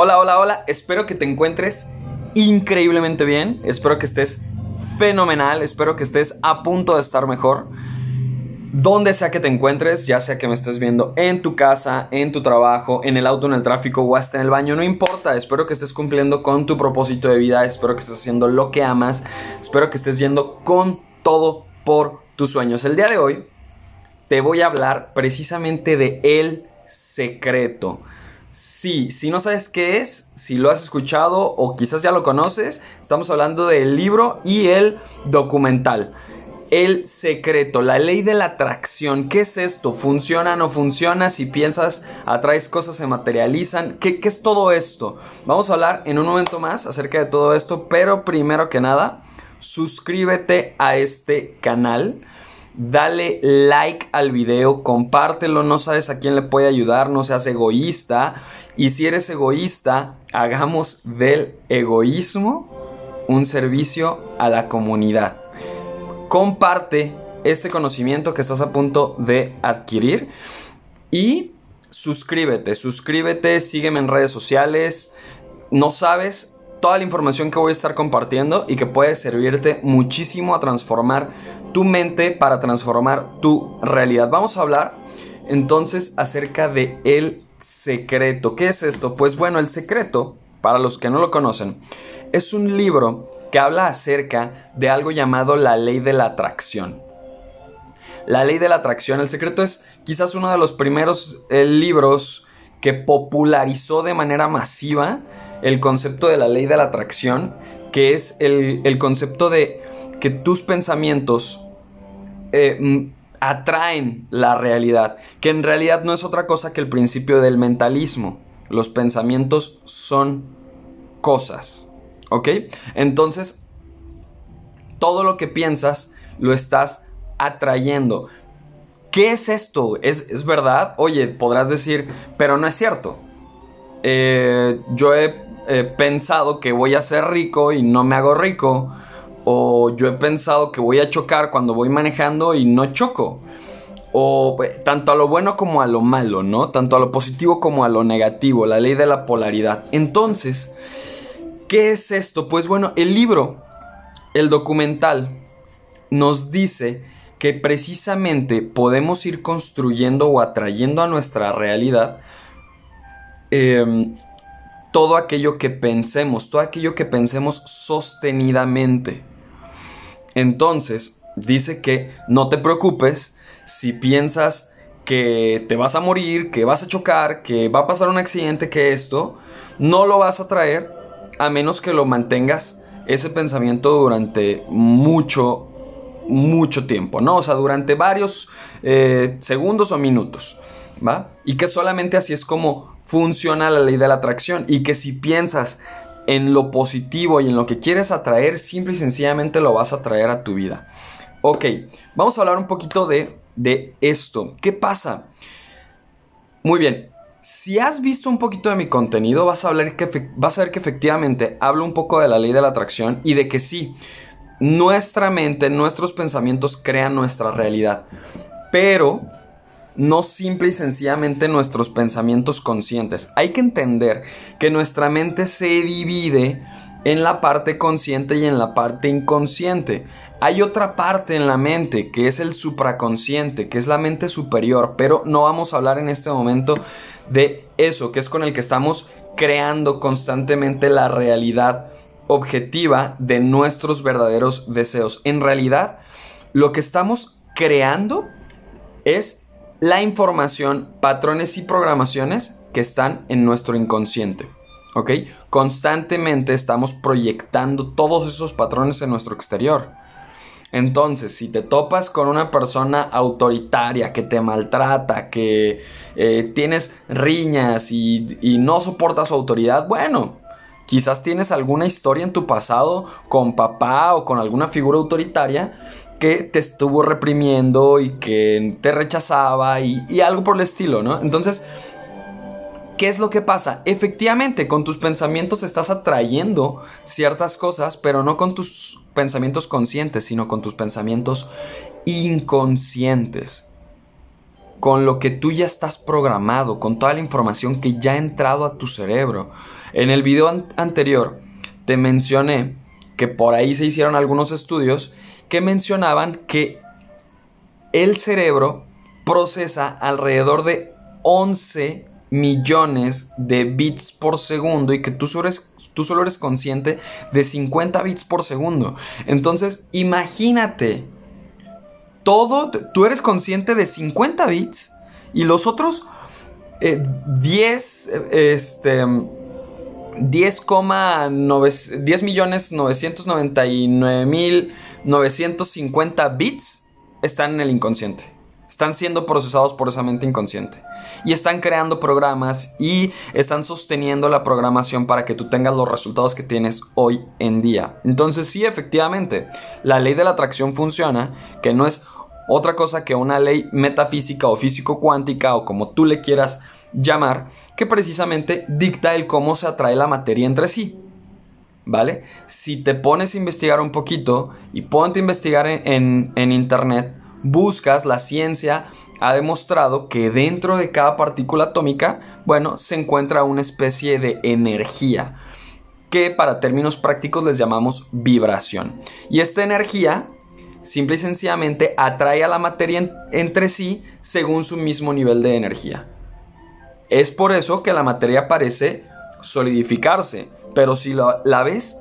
Hola, hola, hola. Espero que te encuentres increíblemente bien. Espero que estés fenomenal. Espero que estés a punto de estar mejor. Donde sea que te encuentres, ya sea que me estés viendo en tu casa, en tu trabajo, en el auto, en el tráfico o hasta en el baño, no importa. Espero que estés cumpliendo con tu propósito de vida. Espero que estés haciendo lo que amas. Espero que estés yendo con todo por tus sueños. El día de hoy te voy a hablar precisamente de el secreto. Sí, si no sabes qué es, si lo has escuchado o quizás ya lo conoces, estamos hablando del libro y el documental. El secreto, la ley de la atracción. ¿Qué es esto? ¿Funciona o no funciona? Si piensas, atraes cosas, se materializan. ¿Qué, ¿Qué es todo esto? Vamos a hablar en un momento más acerca de todo esto, pero primero que nada, suscríbete a este canal dale like al video, compártelo, no sabes a quién le puede ayudar, no seas egoísta. Y si eres egoísta, hagamos del egoísmo un servicio a la comunidad. Comparte este conocimiento que estás a punto de adquirir y suscríbete, suscríbete, sígueme en redes sociales. No sabes toda la información que voy a estar compartiendo y que puede servirte muchísimo a transformar tu mente para transformar tu realidad. Vamos a hablar entonces acerca de el secreto. ¿Qué es esto? Pues bueno, el secreto, para los que no lo conocen, es un libro que habla acerca de algo llamado la ley de la atracción. La ley de la atracción, el secreto es quizás uno de los primeros eh, libros que popularizó de manera masiva el concepto de la ley de la atracción, que es el, concepto de que tus pensamientos eh, atraen la realidad, que en realidad no es otra cosa que el principio del mentalismo. Los pensamientos son cosas, ¿ok? Entonces, todo lo que piensas lo estás atrayendo. ¿Qué es esto? ¿Es, ¿Es, verdad? Oye, podrás decir, pero no es cierto. Eh, yo he pensado que voy a ser rico y no me hago rico. O yo he pensado que voy a chocar cuando voy manejando y no choco. O pues, tanto a lo bueno como a lo malo, ¿no? Tanto a lo positivo como a lo negativo, la ley de la polaridad. Entonces, ¿qué es esto? Pues bueno, el libro, el documental, nos dice que precisamente podemos ir construyendo o atrayendo a nuestra realidad eh, todo aquello que pensemos, todo aquello que pensemos sostenidamente. Entonces, dice que no te preocupes si piensas que te vas a morir, que vas a chocar, que va a pasar un accidente, que esto, no lo vas a traer a menos que lo mantengas ese pensamiento durante mucho, mucho tiempo, ¿no? O sea, durante varios eh, segundos o minutos, ¿va? Y que solamente así es como funciona la ley de la atracción y que si piensas en lo positivo y en lo que quieres atraer, simple y sencillamente lo vas a traer a tu vida. Ok, vamos a hablar un poquito de, de esto. ¿Qué pasa? Muy bien, si has visto un poquito de mi contenido, vas a, hablar que, vas a ver que efectivamente hablo un poco de la ley de la atracción y de que sí, nuestra mente, nuestros pensamientos crean nuestra realidad. Pero no simple y sencillamente nuestros pensamientos conscientes. Hay que entender que nuestra mente se divide en la parte consciente y en la parte inconsciente. Hay otra parte en la mente que es el supraconsciente, que es la mente superior, pero no vamos a hablar en este momento de eso, que es con el que estamos creando constantemente la realidad objetiva de nuestros verdaderos deseos. En realidad, lo que estamos creando es la información, patrones y programaciones que están en nuestro inconsciente. ¿Ok? Constantemente estamos proyectando todos esos patrones en nuestro exterior. Entonces, si te topas con una persona autoritaria que te maltrata, que eh, tienes riñas y, y no soportas su autoridad, bueno, quizás tienes alguna historia en tu pasado con papá o con alguna figura autoritaria que te estuvo reprimiendo y que te rechazaba y, algo por el estilo, ¿no? Entonces, ¿qué es lo que pasa? Efectivamente, con tus pensamientos estás atrayendo ciertas cosas, pero no con tus pensamientos conscientes, sino con tus pensamientos inconscientes. con lo que tú ya estás programado, con toda la información que ya ha entrado a tu cerebro. En el video anterior te mencioné que por ahí se hicieron algunos estudios que mencionaban que el cerebro procesa alrededor de 11 millones de bits por segundo y que tú solo, eres, tú solo eres consciente de 50 bits por segundo. Entonces, imagínate, todo, tú eres consciente de 50 bits y los otros eh, 10, eh, este 10.999.950 bits están en el inconsciente. Están siendo procesados por esa mente inconsciente. Y están creando programas y están sosteniendo la programación para que tú tengas los resultados que tienes hoy en día. Entonces sí, efectivamente, la ley de la atracción funciona, que no es otra cosa que una ley metafísica o físico-cuántica o como tú le quieras llamar, que precisamente dicta el cómo se atrae la materia entre sí. ¿Vale? Si te pones a investigar un poquito y ponte a investigar en, en internet, buscas, la ciencia ha demostrado que dentro de cada partícula atómica, bueno, se encuentra una especie de energía que para términos prácticos les llamamos vibración. Y esta energía, simple y sencillamente, atrae a la materia entre sí según su mismo nivel de energía. Es por eso que la materia parece solidificarse, pero si la ves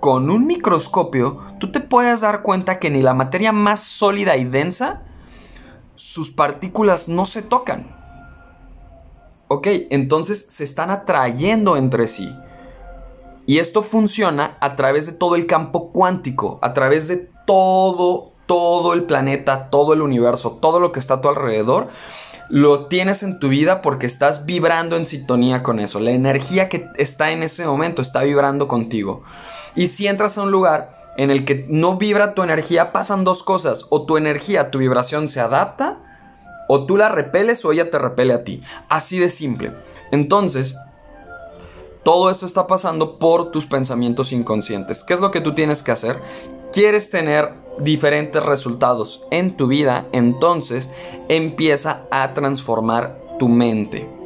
con un microscopio, tú te puedes dar cuenta que ni la materia más sólida y densa, sus partículas no se tocan. Ok, entonces se están atrayendo entre sí. Y esto funciona a través de todo el campo cuántico, a través de todo, todo el planeta, todo el universo, todo lo que está a tu alrededor. Lo tienes en tu vida porque estás vibrando en sintonía con eso. La energía que está en ese momento está vibrando contigo. Y si entras a un lugar en el que no vibra tu energía, pasan dos cosas. O tu energía, tu vibración se adapta, o tú la repeles o ella te repele a ti. Así de simple. Entonces, todo esto está pasando por tus pensamientos inconscientes. ¿Qué es lo que tú tienes que hacer? ¿Quieres tener diferentes resultados en tu vida? Entonces empieza a transformar tu mente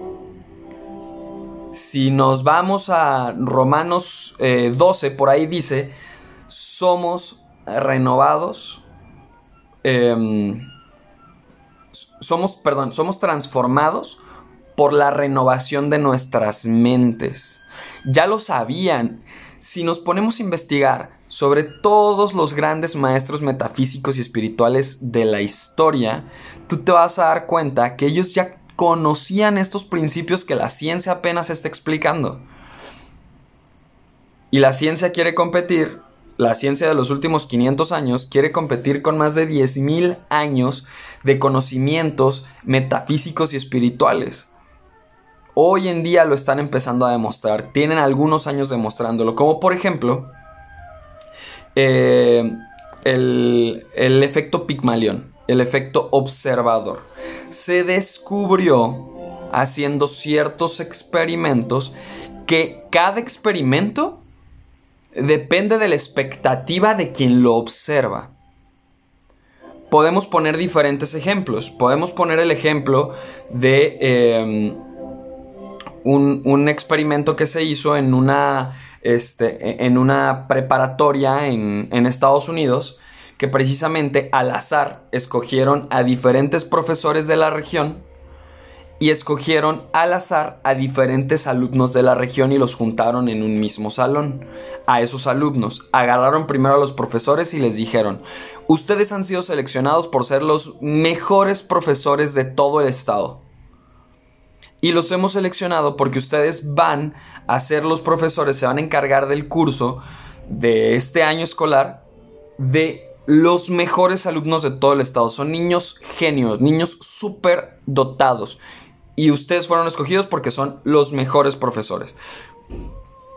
si nos vamos a Romanos 12, eh, por ahí dice, somos renovados, em, somos, perdón, somos transformados por la renovación de nuestras mentes. Ya lo sabían. Si nos ponemos a investigar sobre todos los grandes maestros metafísicos y espirituales de la historia, tú te vas a dar cuenta que ellos ya conocían estos principios que la ciencia apenas está explicando. Y la ciencia quiere competir, la ciencia de los últimos 500 años quiere competir con más de 10.000 años de conocimientos metafísicos y espirituales. Hoy en día lo están empezando a demostrar, tienen algunos años demostrándolo, como por ejemplo eh, el, el efecto Pigmalión, el efecto observador se descubrió haciendo ciertos experimentos que cada experimento depende de la expectativa de quien lo observa. Podemos poner diferentes ejemplos. Podemos poner el ejemplo de em, un, experimento que se hizo en una, este, en una preparatoria en Estados Unidos que precisamente al azar escogieron a diferentes profesores de la región y escogieron al azar a diferentes alumnos de la región y los juntaron en un mismo salón. A esos alumnos agarraron primero a los profesores y les dijeron, ustedes han sido seleccionados por ser los mejores profesores de todo el estado. Y los hemos seleccionado porque ustedes van a ser los profesores, se van a encargar del curso de este año escolar de los mejores alumnos de todo el estado. Son niños genios, niños súper dotados. Y ustedes fueron escogidos porque son los mejores profesores.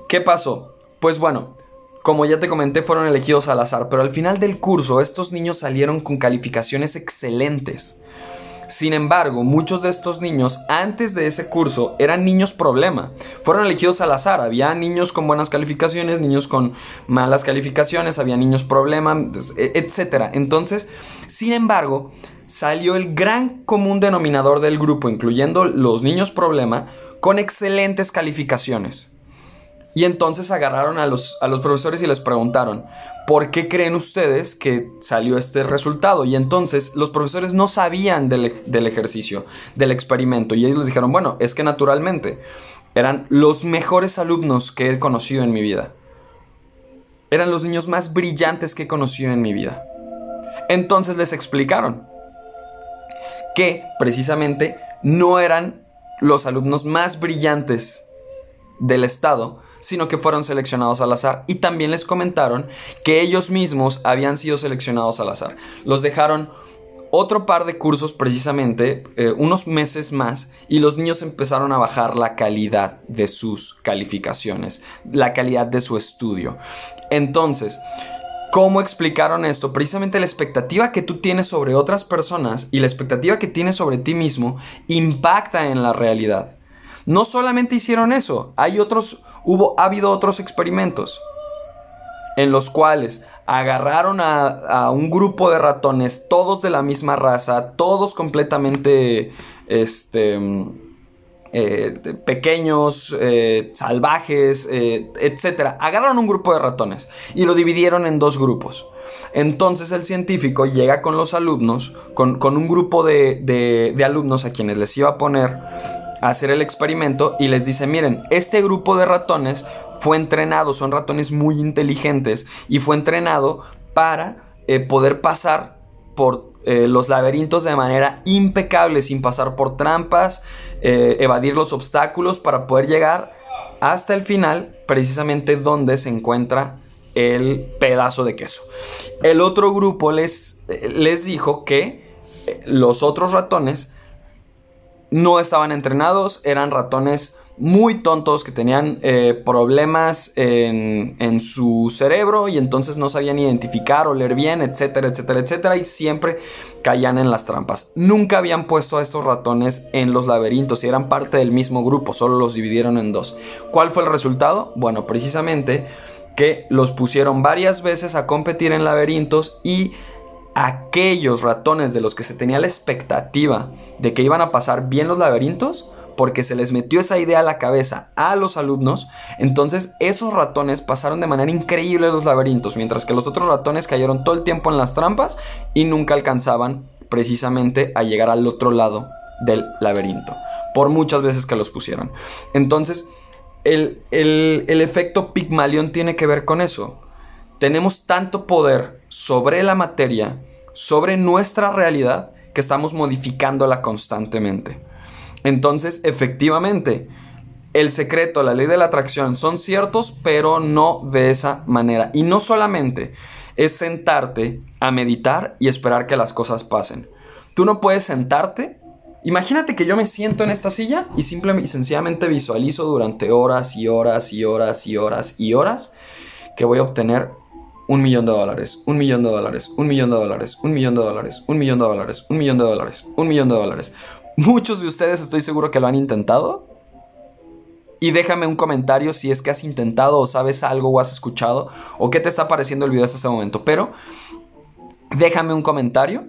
¿Qué pasó? Pues bueno, como ya te comenté, fueron elegidos al azar, pero al final del curso estos niños salieron con calificaciones excelentes. Sin embargo, muchos de estos niños antes de ese curso eran niños problema. Fueron elegidos al azar. Había niños con buenas calificaciones, niños con malas calificaciones, había niños problema, e, etc. Entonces, sin embargo, salió el gran común denominador del grupo, incluyendo los niños problema, con excelentes calificaciones. Y entonces agarraron a los, a los profesores y les preguntaron, ¿por qué creen ustedes que salió este resultado? Y entonces los profesores no sabían del, ejercicio, del experimento, y ellos les dijeron, bueno, es que naturalmente eran los mejores alumnos que he conocido en mi vida. Eran los niños más brillantes que he conocido en mi vida. Entonces les explicaron que precisamente no eran los alumnos más brillantes del estado, sino que fueron seleccionados al azar. Y también les comentaron que ellos mismos habían sido seleccionados al azar. Los dejaron otro par de cursos precisamente, eh, unos meses más, y los niños empezaron a bajar la calidad de sus calificaciones, la calidad de su estudio. Entonces, ¿Cómo explicaron esto? Precisamente la expectativa que tú tienes sobre otras personas y la expectativa que tienes sobre ti mismo impacta en la realidad. No solamente hicieron eso, hay otros hubo, ha habido otros experimentos en los cuales agarraron a, un grupo de ratones, todos de la misma raza, todos completamente, este, eh, pequeños, eh, salvajes, eh, etc. Agarraron un grupo de ratones y lo dividieron en dos grupos. Entonces el científico llega con los alumnos, con, un grupo de, de alumnos a quienes les iba a poner hacer el experimento y les dice, miren, este grupo de ratones fue entrenado, son ratones muy inteligentes y fue entrenado para eh, poder pasar por eh, los laberintos de manera impecable, sin pasar por trampas, eh, evadir los obstáculos para poder llegar hasta el final, precisamente donde se encuentra el pedazo de queso. El otro grupo les, les dijo que los otros ratones no estaban entrenados, eran ratones muy tontos que tenían eh, problemas en, en, su cerebro y entonces no sabían identificar o leer bien, etcétera, etcétera, etcétera, y siempre caían en las trampas. Nunca habían puesto a estos ratones en los laberintos y eran parte del mismo grupo, solo los dividieron en dos. ¿Cuál fue el resultado? Bueno, precisamente que los pusieron varias veces a competir en laberintos y aquellos ratones de los que se tenía la expectativa de que iban a pasar bien los laberintos, porque se les metió esa idea a la cabeza a los alumnos, entonces esos ratones pasaron de manera increíble los laberintos, mientras que los otros ratones cayeron todo el tiempo en las trampas y nunca alcanzaban precisamente a llegar al otro lado del laberinto, por muchas veces que los pusieron. Entonces, el, el efecto Pigmalión tiene que ver con eso. Tenemos tanto poder sobre la materia sobre nuestra realidad que estamos modificándola constantemente. Entonces, efectivamente, el secreto, la ley de la atracción son ciertos, pero no de esa manera. Y no solamente es sentarte a meditar y esperar que las cosas pasen. Tú no puedes sentarte. Imagínate que yo me siento en esta silla y simplemente y sencillamente visualizo durante horas y horas y horas y horas y horas que voy a obtener un millón de dólares, un millón de dólares, un millón de dólares, un millón de dólares, un millón de dólares, un millón de dólares, un millón de dólares. Muchos de ustedes estoy seguro que lo han intentado. Y déjame un comentario si es que has intentado o sabes algo o has escuchado o qué te está pareciendo el video hasta este momento. Pero déjame un comentario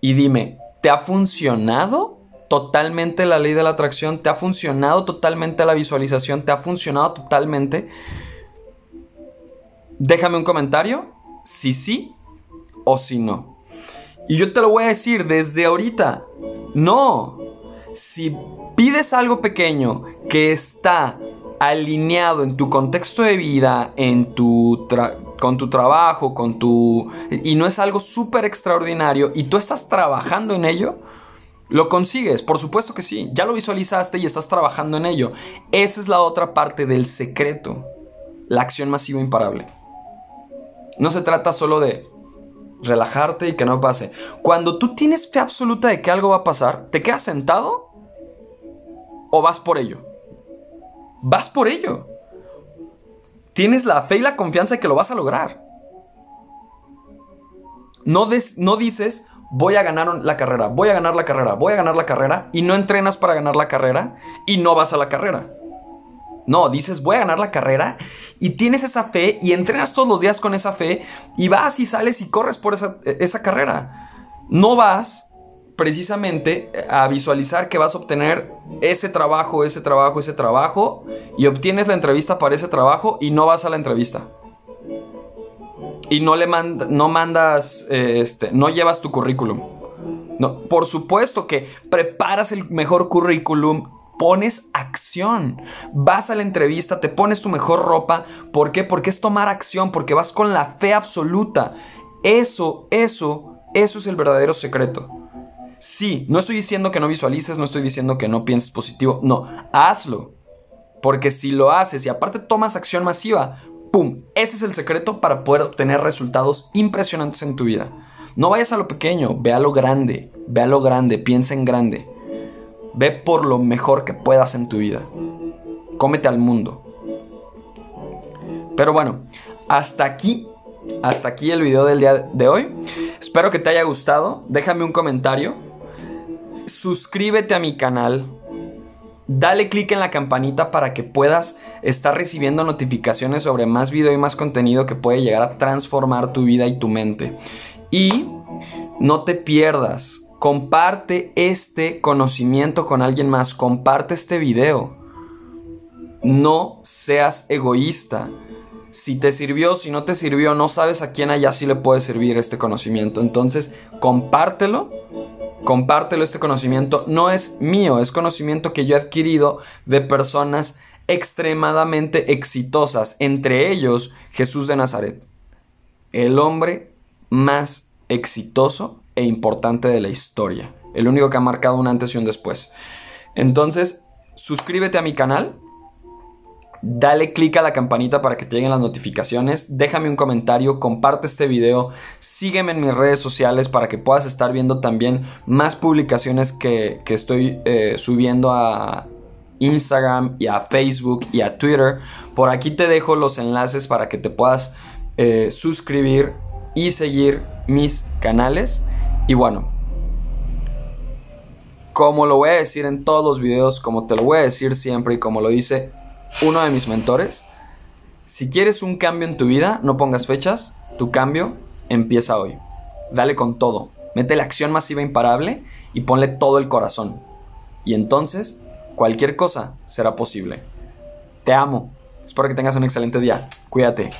y dime, ¿te ha funcionado totalmente la ley de la atracción? ¿Te ha funcionado totalmente la visualización? ¿Te ha funcionado totalmente? Déjame un comentario si sí o si no. Y yo te lo voy a decir desde ahorita. No. Si pides algo pequeño que está alineado en tu contexto de vida, en tu con tu trabajo, con tu y no es algo súper extraordinario y tú estás trabajando en ello, lo consigues, por supuesto que sí. Ya lo visualizaste y estás trabajando en ello. Esa es la otra parte del secreto, la acción masiva imparable. No se trata solo de relajarte y que no pase. Cuando tú tienes fe absoluta de que algo va a pasar, ¿te quedas sentado? ¿O vas por ello? Vas por ello. Tienes la fe y la confianza de que lo vas a lograr. No, no dices, voy a ganar la carrera, voy a ganar la carrera, voy a ganar la carrera, y no entrenas para ganar la carrera y no vas a la carrera. No, dices, voy a ganar la carrera y tienes esa fe y entrenas todos los días con esa fe y vas y sales y corres por esa, esa carrera. No vas precisamente a visualizar que vas a obtener ese trabajo, ese trabajo, ese trabajo y obtienes la entrevista para ese trabajo y no vas a la entrevista. Y no le no mandas, eh, este, no llevas tu currículum. No, por supuesto que preparas el mejor currículum, pones acción. Vas a la entrevista, te pones tu mejor ropa. ¿Por qué? Porque es tomar acción, porque vas con la fe absoluta. Eso, eso, eso es el verdadero secreto. Sí, no estoy diciendo que no visualices, no estoy diciendo que no pienses positivo, no, hazlo. Porque si lo haces y aparte tomas acción masiva, ¡pum! Ese es el secreto para poder obtener resultados impresionantes en tu vida. No vayas a lo pequeño, ve a lo grande, ve a lo grande, piensa en grande. Ve por lo mejor que puedas en tu vida. Cómete al mundo. Pero bueno, hasta aquí, hasta aquí el video del día de hoy. Espero que te haya gustado. Déjame un comentario. Suscríbete a mi canal. Dale click en la campanita para que puedas estar recibiendo notificaciones sobre más video y más contenido que puede llegar a transformar tu vida y tu mente. Y no te pierdas Comparte este conocimiento con alguien más. Comparte este video. No seas egoísta. Si te sirvió, si no te sirvió, no sabes a quién allá sí le puede servir este conocimiento. Entonces, compártelo. Compártelo este conocimiento. No es mío, es conocimiento que yo he adquirido de personas extremadamente exitosas. Entre ellos, Jesús de Nazaret. El hombre más exitoso e importante de la historia. El único que ha marcado un antes y un después. Entonces, suscríbete a mi canal. Dale click a la campanita para que te lleguen las notificaciones. Déjame un comentario, comparte este video, sígueme en mis redes sociales para que puedas estar viendo también más publicaciones que, estoy eh, subiendo a Instagram y a Facebook y a Twitter. Por aquí te dejo los enlaces para que te puedas eh, suscribir y seguir mis canales. Y bueno, como lo voy a decir en todos los videos, como te lo voy a decir siempre y como lo dice uno de mis mentores, si quieres un cambio en tu vida, no pongas fechas, tu cambio empieza hoy. Dale con todo, mete la acción masiva imparable y ponle todo el corazón. Y entonces, cualquier cosa será posible. Te amo. Espero que tengas un excelente día. Cuídate.